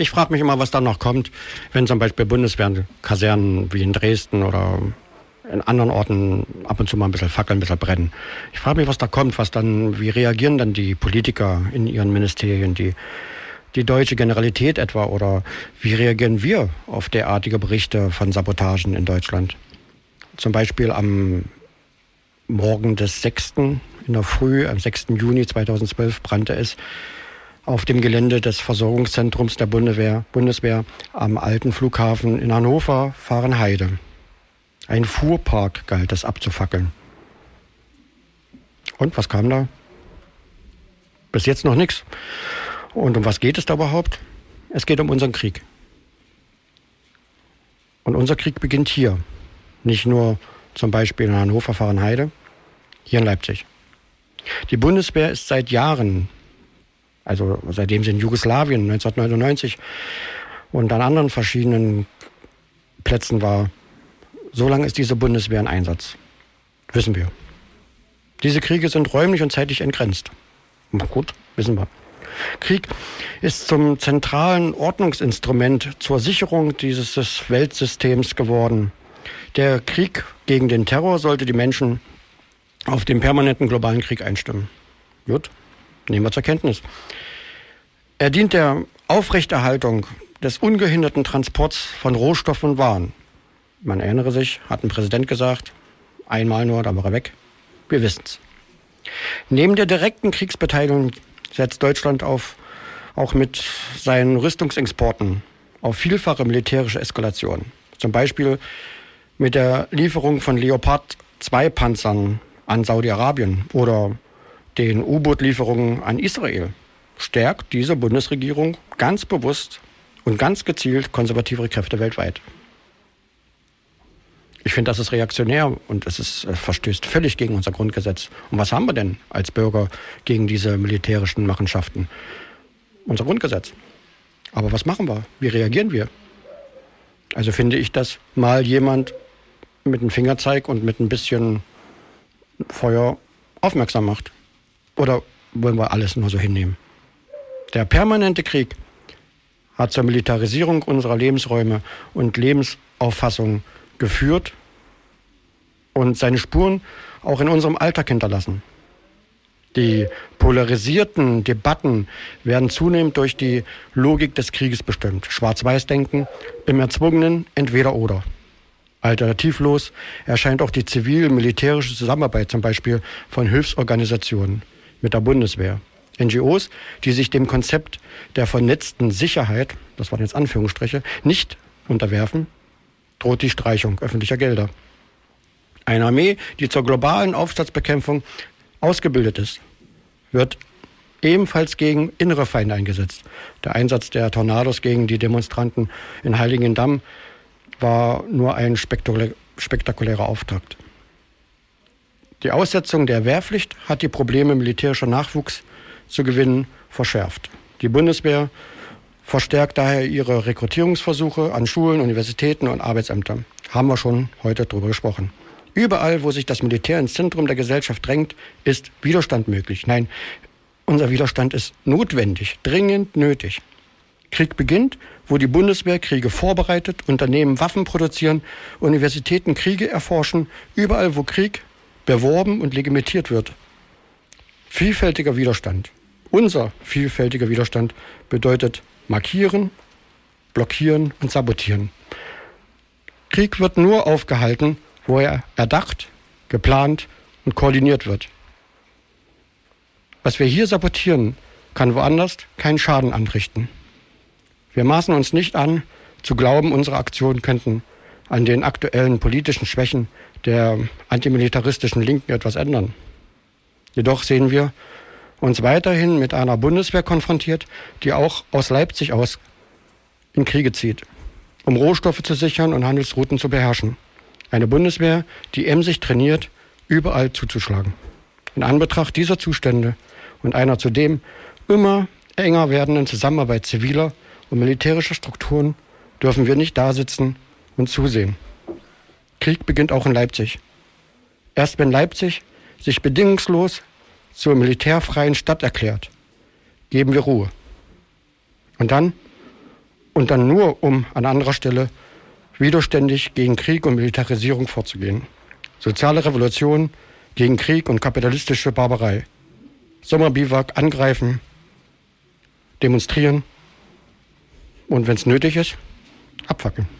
Ich frage mich immer, was dann noch kommt, wenn zum Beispiel Bundeswehrkasernen wie in Dresden oder in anderen Orten ab und zu mal ein bisschen fackeln, ein bisschen brennen. Ich frage mich, was da kommt, was dann, wie reagieren dann die Politiker in ihren Ministerien, die, die deutsche Generalität etwa oder wie reagieren wir auf derartige Berichte von Sabotagen in Deutschland? Zum Beispiel am Morgen des 6. in der Früh, am 6. Juni 2012 brannte es auf dem Gelände des Versorgungszentrums der Bundeswehr, Bundeswehr am alten Flughafen in Hannover, Fahrenheide. Ein Fuhrpark galt es abzufackeln. Und was kam da? Bis jetzt noch nichts. Und um was geht es da überhaupt? Es geht um unseren Krieg. Und unser Krieg beginnt hier. Nicht nur zum Beispiel in Hannover, Fahrenheide, hier in Leipzig. Die Bundeswehr ist seit Jahren, also seitdem sie in Jugoslawien 1999 und an anderen verschiedenen Plätzen war, so lange ist diese Bundeswehr in Einsatz. Wissen wir. Diese Kriege sind räumlich und zeitlich entgrenzt. Gut, wissen wir. Krieg ist zum zentralen Ordnungsinstrument zur Sicherung dieses Weltsystems geworden. Der Krieg gegen den Terror sollte die Menschen auf den permanenten globalen Krieg einstimmen. Gut, nehmen wir zur Kenntnis. Er dient der Aufrechterhaltung des ungehinderten Transports von Rohstoffen und Waren. Man erinnere sich, hat ein Präsident gesagt, einmal nur, dann war er weg. Wir wissen es. Neben der direkten Kriegsbeteiligung setzt Deutschland auf, auch mit seinen Rüstungsexporten auf vielfache militärische Eskalation. Zum Beispiel mit der Lieferung von Leopard 2 Panzern an Saudi-Arabien oder den U-Boot-Lieferungen an Israel stärkt diese Bundesregierung ganz bewusst und ganz gezielt konservative Kräfte weltweit. Ich finde, das ist reaktionär und es ist, es verstößt völlig gegen unser Grundgesetz. Und was haben wir denn als Bürger gegen diese militärischen Machenschaften? Unser Grundgesetz. Aber was machen wir? Wie reagieren wir? Also finde ich, dass mal jemand mit einem Fingerzeig und mit ein bisschen Feuer aufmerksam macht. Oder wollen wir alles nur so hinnehmen? Der permanente Krieg hat zur Militarisierung unserer Lebensräume und Lebensauffassung geführt und seine Spuren auch in unserem Alltag hinterlassen. Die polarisierten Debatten werden zunehmend durch die Logik des Krieges bestimmt. Schwarz-Weiß-Denken im erzwungenen Entweder-Oder. Alternativlos erscheint auch die zivil-militärische Zusammenarbeit zum Beispiel von Hilfsorganisationen mit der Bundeswehr. NGOs, die sich dem Konzept der vernetzten Sicherheit, das waren jetzt Anführungsstriche, nicht unterwerfen, droht die Streichung öffentlicher Gelder. Eine Armee, die zur globalen Aufstandsbekämpfung ausgebildet ist, wird ebenfalls gegen innere Feinde eingesetzt. Der Einsatz der Tornados gegen die Demonstranten in Heiligendamm war nur ein spektakulärer Auftakt. Die Aussetzung der Wehrpflicht hat die Probleme militärischer Nachwuchs zu gewinnen verschärft. Die Bundeswehr verstärkt daher ihre Rekrutierungsversuche an Schulen, Universitäten und Arbeitsämtern. Haben wir schon heute darüber gesprochen. Überall, wo sich das Militär ins Zentrum der Gesellschaft drängt, ist Widerstand möglich. Nein, unser Widerstand ist notwendig, dringend nötig. Krieg beginnt, wo die Bundeswehr Kriege vorbereitet, Unternehmen Waffen produzieren, Universitäten Kriege erforschen, überall, wo Krieg beworben und legitimiert wird. Vielfältiger Widerstand. Unser vielfältiger Widerstand bedeutet markieren, blockieren und sabotieren. Krieg wird nur aufgehalten, wo er erdacht, geplant und koordiniert wird. Was wir hier sabotieren, kann woanders keinen Schaden anrichten. Wir maßen uns nicht an, zu glauben, unsere Aktionen könnten an den aktuellen politischen Schwächen der antimilitaristischen Linken etwas ändern. Jedoch sehen wir, uns weiterhin mit einer Bundeswehr konfrontiert, die auch aus Leipzig aus in Kriege zieht, um Rohstoffe zu sichern und Handelsrouten zu beherrschen. Eine Bundeswehr, die emsig trainiert, überall zuzuschlagen. In Anbetracht dieser Zustände und einer zudem immer enger werdenden Zusammenarbeit ziviler und militärischer Strukturen dürfen wir nicht dasitzen und zusehen. Krieg beginnt auch in Leipzig. Erst wenn Leipzig sich bedingungslos zur militärfreien Stadt erklärt, geben wir Ruhe. Und dann und dann nur, um an anderer Stelle widerständig gegen Krieg und Militarisierung vorzugehen. Soziale Revolution gegen Krieg und kapitalistische Barbarei. Sommerbiwak angreifen, demonstrieren und wenn es nötig ist, abfackeln.